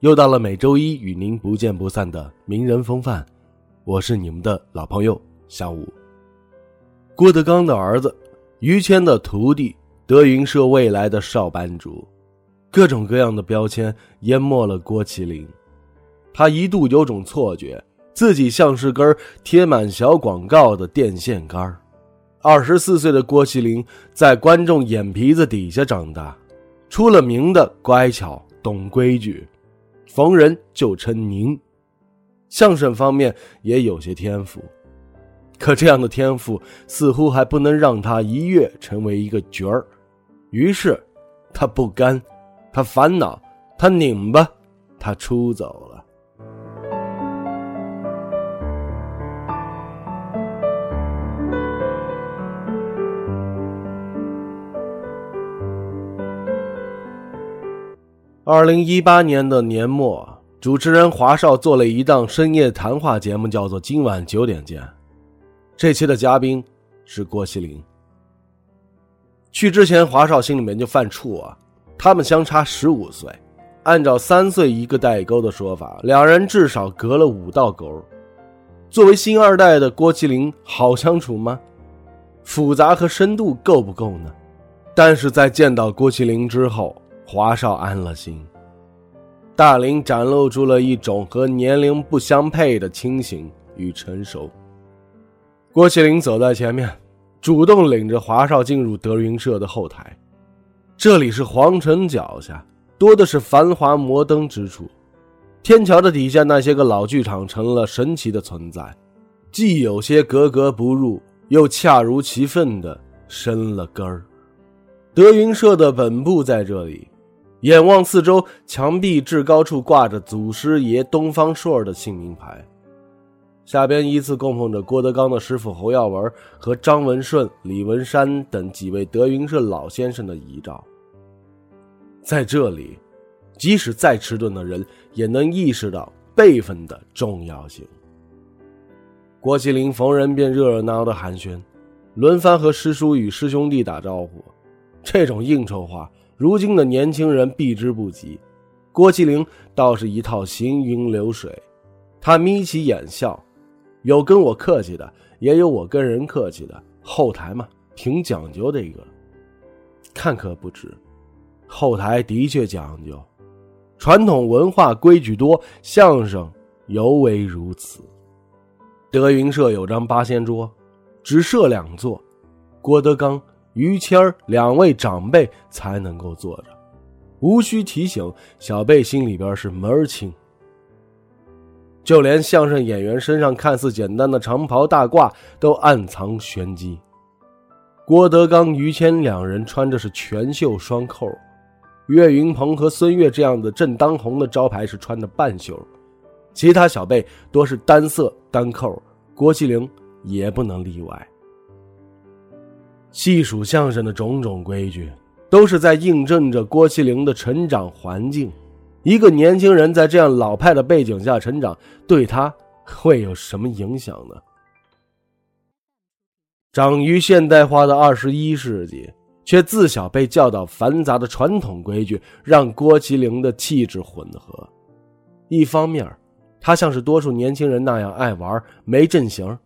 又到了每周一与您不见不散的名人风范，我是你们的老朋友小五。郭德纲的儿子，于谦的徒弟，德云社未来的少班主，各种各样的标签淹没了郭麒麟。他一度有种错觉，自己像是根贴满小广告的电线杆儿。二十四岁的郭麒麟在观众眼皮子底下长大，出了名的乖巧懂规矩，逢人就称您。相声方面也有些天赋，可这样的天赋似乎还不能让他一跃成为一个角儿。于是，他不甘，他烦恼，他拧巴，他出走了。二零一八年的年末，主持人华少做了一档深夜谈话节目，叫做《今晚九点见》。这期的嘉宾是郭麒麟。去之前，华少心里面就犯怵啊，他们相差十五岁，按照三岁一个代沟的说法，两人至少隔了五道沟。作为新二代的郭麒麟，好相处吗？复杂和深度够不够呢？但是在见到郭麒麟之后，华少安了心，大林展露出了一种和年龄不相配的清醒与成熟。郭麒麟走在前面，主动领着华少进入德云社的后台。这里是皇城脚下，多的是繁华摩登之处。天桥的底下那些个老剧场成了神奇的存在，既有些格格不入，又恰如其分的生了根儿。德云社的本部在这里。眼望四周，墙壁至高处挂着祖师爷东方朔的姓名牌，下边依次供奉着郭德纲的师傅侯耀文和张文顺、李文山等几位德云社老先生的遗照。在这里，即使再迟钝的人也能意识到辈分的重要性。郭麒麟逢人便热热闹闹的寒暄，轮番和师叔与师兄弟打招呼，这种应酬话。如今的年轻人避之不及，郭麒麟倒是一套行云流水。他眯起眼笑，有跟我客气的，也有我跟人客气的。后台嘛，挺讲究的一个。看可不止，后台的确讲究，传统文化规矩多，相声尤为如此。德云社有张八仙桌，只设两座，郭德纲。于谦两位长辈才能够坐着，无需提醒，小辈心里边是门儿清。就连相声演员身上看似简单的长袍大褂，都暗藏玄机。郭德纲、于谦两人穿着是全袖双扣，岳云鹏和孙越这样的正当红的招牌是穿的半袖，其他小辈多是单色单扣，郭麒麟也不能例外。细数相声的种种规矩，都是在印证着郭麒麟的成长环境。一个年轻人在这样老派的背景下成长，对他会有什么影响呢？长于现代化的二十一世纪，却自小被教导繁杂的传统规矩，让郭麒麟的气质混合。一方面，他像是多数年轻人那样爱玩，没阵型。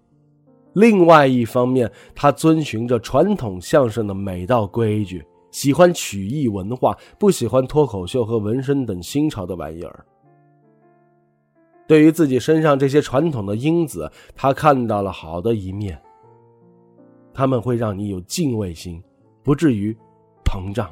另外一方面，他遵循着传统相声的每道规矩，喜欢曲艺文化，不喜欢脱口秀和纹身等新潮的玩意儿。对于自己身上这些传统的因子，他看到了好的一面。他们会让你有敬畏心，不至于膨胀。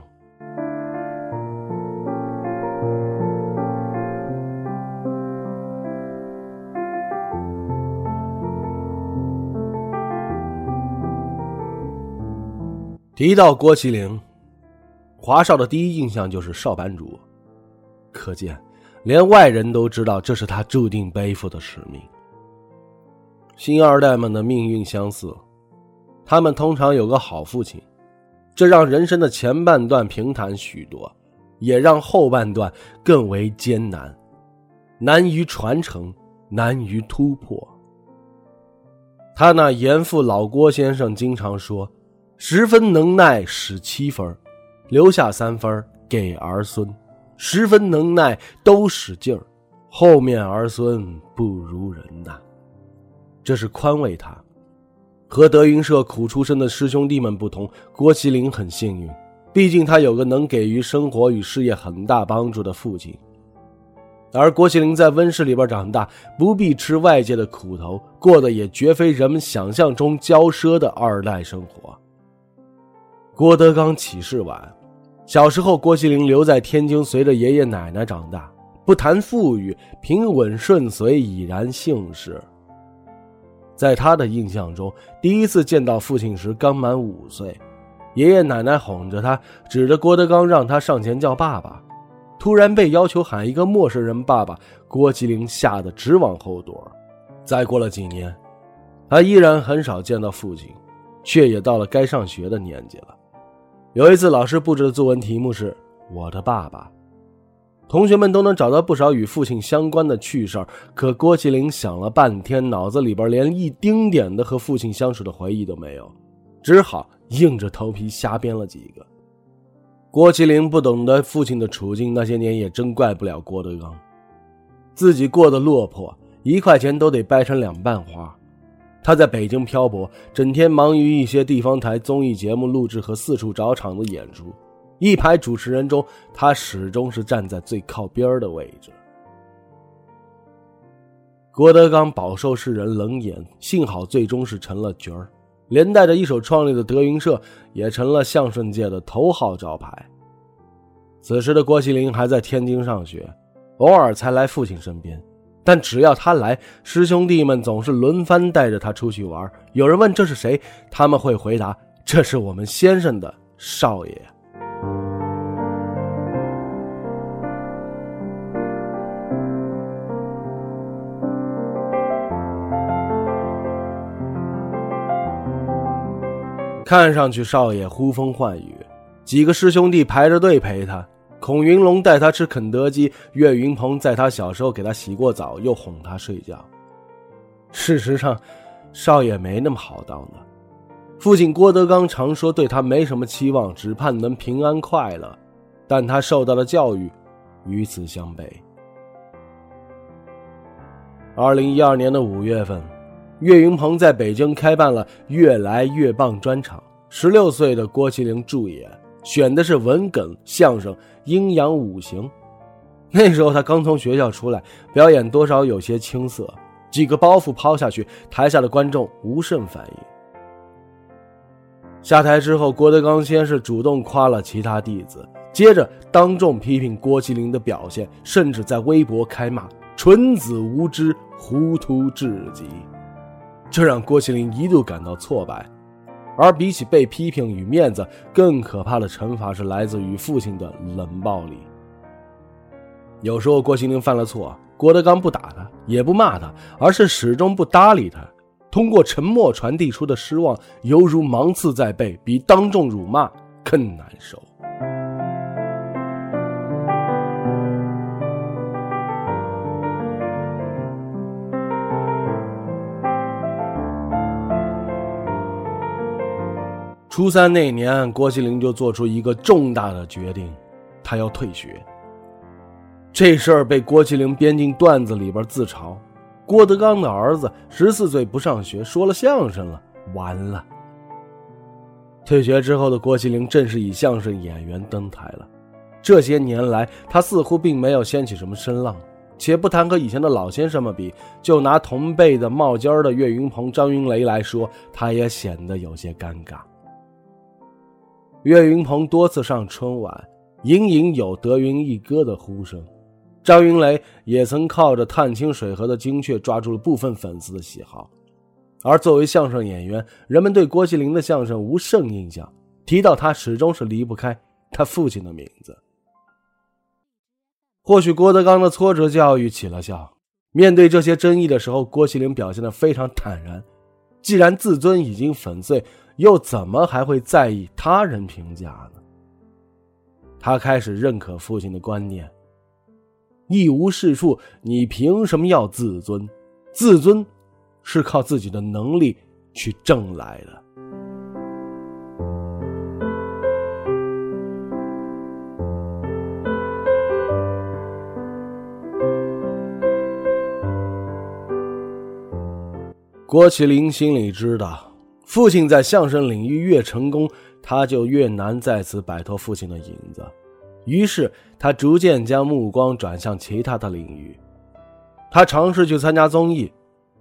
提到郭麒麟，华少的第一印象就是少班主，可见连外人都知道这是他注定背负的使命。星二代们的命运相似，他们通常有个好父亲，这让人生的前半段平坦许多，也让后半段更为艰难，难于传承，难于突破。他那严父老郭先生经常说：“十分能耐使七分，留下三分给儿孙；十分能耐都使劲儿，后面儿孙不如人呐。”这是宽慰他。和德云社苦出身的师兄弟们不同，郭麒麟很幸运，毕竟他有个能给予生活与事业很大帮助的父亲。而郭麒麟在温室里边长大，不必吃外界的苦头，过的也绝非人们想象中骄奢的二代生活。郭德纲起事晚，小时候郭麒麟留在天津，随着爷爷奶奶长大，不谈富裕，平稳顺遂已然幸事。在他的印象中，第一次见到父亲时刚满五岁，爷爷奶奶哄着他，指着郭德纲让他上前叫爸爸。突然被要求喊一个陌生人爸爸，郭麒麟吓得直往后躲。再过了几年，他依然很少见到父亲，却也到了该上学的年纪了。有一次，老师布置的作文题目是“我的爸爸”，同学们都能找到不少与父亲相关的趣事可郭麒麟想了半天，脑子里边连一丁点的和父亲相处的回忆都没有，只好硬着头皮瞎编了几个。郭麒麟不懂得父亲的处境，那些年也真怪不了郭德纲。自己过得落魄，一块钱都得掰成两半花。他在北京漂泊，整天忙于一些地方台综艺节目录制和四处找场子演出。一排主持人中，他始终是站在最靠边的位置。郭德纲饱受世人冷眼，幸好最终是成了角儿。连带着一手创立的德云社也成了相声界的头号招牌。此时的郭麒麟还在天津上学，偶尔才来父亲身边。但只要他来，师兄弟们总是轮番带着他出去玩。有人问这是谁，他们会回答：“这是我们先生的少爷。”看上去少爷呼风唤雨，几个师兄弟排着队陪他。孔云龙带他吃肯德基，岳云鹏在他小时候给他洗过澡，又哄他睡觉。事实上，少爷没那么好当的。父亲郭德纲常说对他没什么期望，只盼能平安快乐。但他受到的教育与此相悖。二零一二年的五月份。岳云鹏在北京开办了《越来越棒》专场，十六岁的郭麒麟助演，选的是文哏相声《阴阳五行》。那时候他刚从学校出来，表演多少有些青涩，几个包袱抛下去，台下的观众无甚反应。下台之后，郭德纲先是主动夸了其他弟子，接着当众批评郭麒麟的表现，甚至在微博开骂：“纯子无知，糊涂至极。”这让郭麒麟一度感到挫败，而比起被批评与面子，更可怕的惩罚是来自于父亲的冷暴力。有时候郭麒麟犯了错，郭德纲不打他，也不骂他，而是始终不搭理他，通过沉默传递出的失望，犹如芒刺在背，比当众辱骂更难受。初三那年，郭麒麟就做出一个重大的决定，他要退学。这事儿被郭麒麟编进段子里边自嘲：郭德纲的儿子十四岁不上学，说了相声了，完了。退学之后的郭麒麟正式以相声演员登台了。这些年来，他似乎并没有掀起什么声浪。且不谈和以前的老先生们比，就拿同辈的冒尖的岳云鹏、张云雷来说，他也显得有些尴尬。岳云鹏多次上春晚，隐隐有德云一哥的呼声。张云雷也曾靠着探清水河的精确抓住了部分粉丝的喜好。而作为相声演员，人们对郭麒麟的相声无甚印象，提到他始终是离不开他父亲的名字。或许郭德纲的挫折教育起了效。面对这些争议的时候，郭麒麟表现得非常坦然。既然自尊已经粉碎，又怎么还会在意他人评价呢？他开始认可父亲的观念：一无是处，你凭什么要自尊？自尊是靠自己的能力去挣来的。郭麒麟心里知道，父亲在相声领域越成功，他就越难再次摆脱父亲的影子。于是，他逐渐将目光转向其他的领域。他尝试去参加综艺，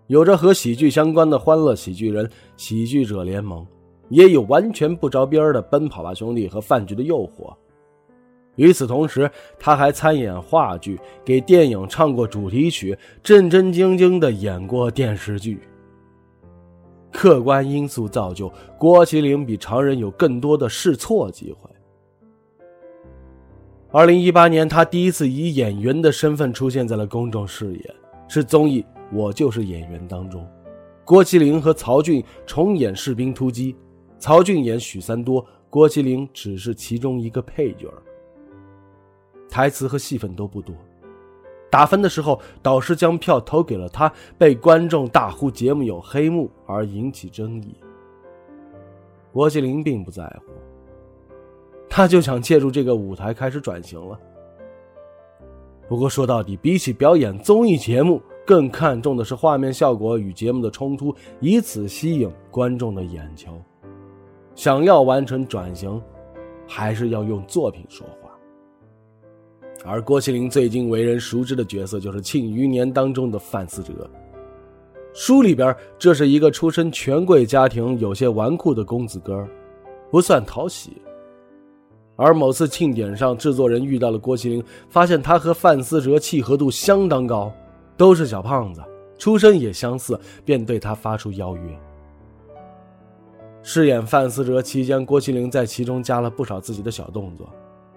有着和喜剧相关的《欢乐喜剧人》《喜剧者联盟》，也有完全不着边的《奔跑吧兄弟》和《饭局的诱惑》。与此同时，他还参演话剧，给电影唱过主题曲，正正经经地演过电视剧。客观因素造就郭麒麟比常人有更多的试错机会。二零一八年，他第一次以演员的身份出现在了公众视野，是综艺《我就是演员》当中，郭麒麟和曹骏重演《士兵突击》，曹骏演许三多，郭麒麟只是其中一个配角，台词和戏份都不多。打分的时候，导师将票投给了他，被观众大呼节目有黑幕而引起争议。郭麒麟并不在乎，他就想借助这个舞台开始转型了。不过说到底，比起表演综艺节目，更看重的是画面效果与节目的冲突，以此吸引观众的眼球。想要完成转型，还是要用作品说话。而郭麒麟最近为人熟知的角色就是《庆余年》当中的范思哲。书里边，这是一个出身权贵家庭、有些纨绔的公子哥，不算讨喜。而某次庆典上，制作人遇到了郭麒麟，发现他和范思哲契合度相当高，都是小胖子，出身也相似，便对他发出邀约。饰演范思哲期间，郭麒麟在其中加了不少自己的小动作，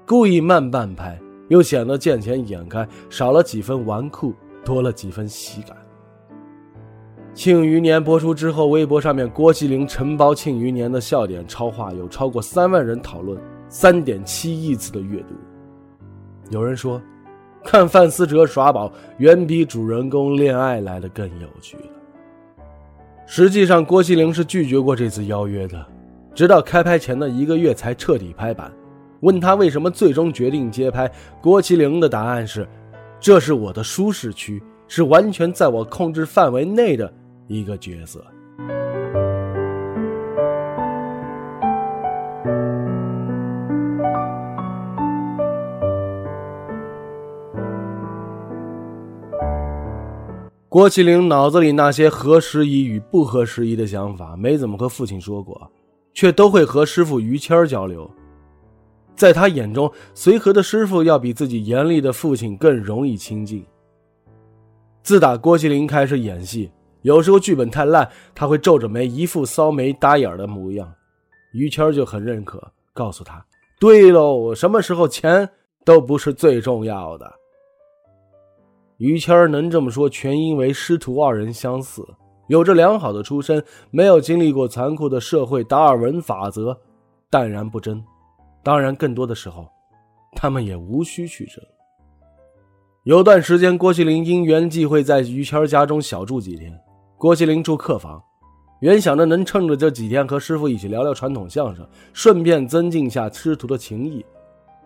故意慢半拍。又显得见钱眼开，少了几分纨绔，多了几分喜感。《庆余年》播出之后，微博上面郭麒麟承包《庆余年》的笑点超话有超过三万人讨论，三点七亿次的阅读。有人说，看范思哲耍宝远比主人公恋爱来的更有趣。实际上，郭麒麟是拒绝过这次邀约的，直到开拍前的一个月才彻底拍板。问他为什么最终决定接拍？郭麒麟的答案是：“这是我的舒适区，是完全在我控制范围内的一个角色。”郭麒麟脑子里那些合时宜与不合时宜的想法，没怎么和父亲说过，却都会和师傅于谦交流。在他眼中，随和的师傅要比自己严厉的父亲更容易亲近。自打郭麒麟开始演戏，有时候剧本太烂，他会皱着眉，一副骚眉搭眼的模样。于谦就很认可，告诉他：“对喽，什么时候钱都不是最重要的。”于谦能这么说，全因为师徒二人相似，有着良好的出身，没有经历过残酷的社会达尔文法则，淡然不争。当然，更多的时候，他们也无需去争。有段时间，郭麒麟因缘际会在于谦家中小住几天。郭麒麟住客房，原想着能趁着这几天和师傅一起聊聊传统相声，顺便增进下师徒的情谊。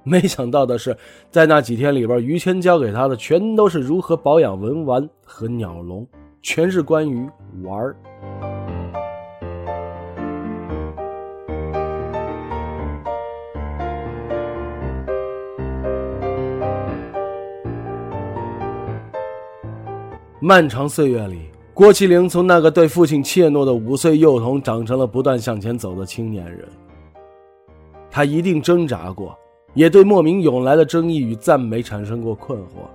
没想到的是，在那几天里边，于谦教给他的全都是如何保养文玩和鸟笼，全是关于玩儿。漫长岁月里，郭麒麟从那个对父亲怯懦的五岁幼童，长成了不断向前走的青年人。他一定挣扎过，也对莫名涌来的争议与赞美产生过困惑。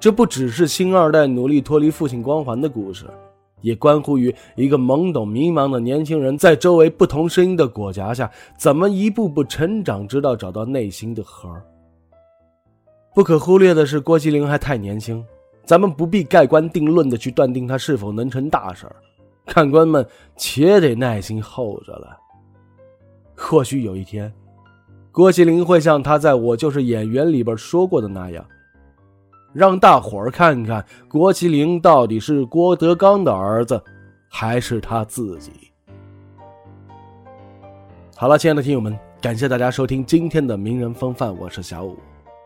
这不只是星二代努力脱离父亲光环的故事，也关乎于一个懵懂迷茫的年轻人，在周围不同声音的裹挟下，怎么一步步成长，直到找到内心的核。不可忽略的是，郭麒麟还太年轻，咱们不必盖棺定论的去断定他是否能成大事看官们且得耐心候着了。或许有一天，郭麒麟会像他在我就是演员里边说过的那样，让大伙儿看看郭麒麟到底是郭德纲的儿子，还是他自己。好了，亲爱的听友们，感谢大家收听今天的名人风范，我是小五，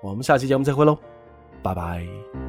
我们下期节目再会喽，拜拜。